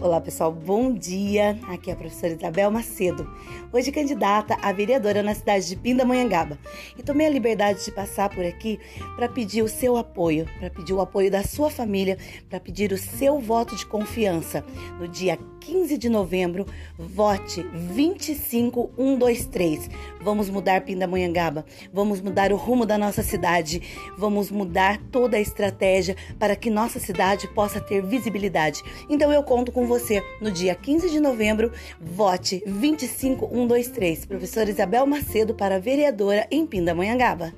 Olá pessoal, bom dia. Aqui é a professora Isabel Macedo, hoje candidata a vereadora na cidade de Pindamonhangaba. E tomei a liberdade de passar por aqui para pedir o seu apoio, para pedir o apoio da sua família, para pedir o seu voto de confiança. No dia 15 de novembro, vote 25123. Vamos mudar Pindamonhangaba, vamos mudar o rumo da nossa cidade, vamos mudar toda a estratégia para que nossa cidade possa ter visibilidade. Então eu conto com você no dia 15 de novembro. Vote 25123. Professora Isabel Macedo para vereadora em Pindamonhangaba.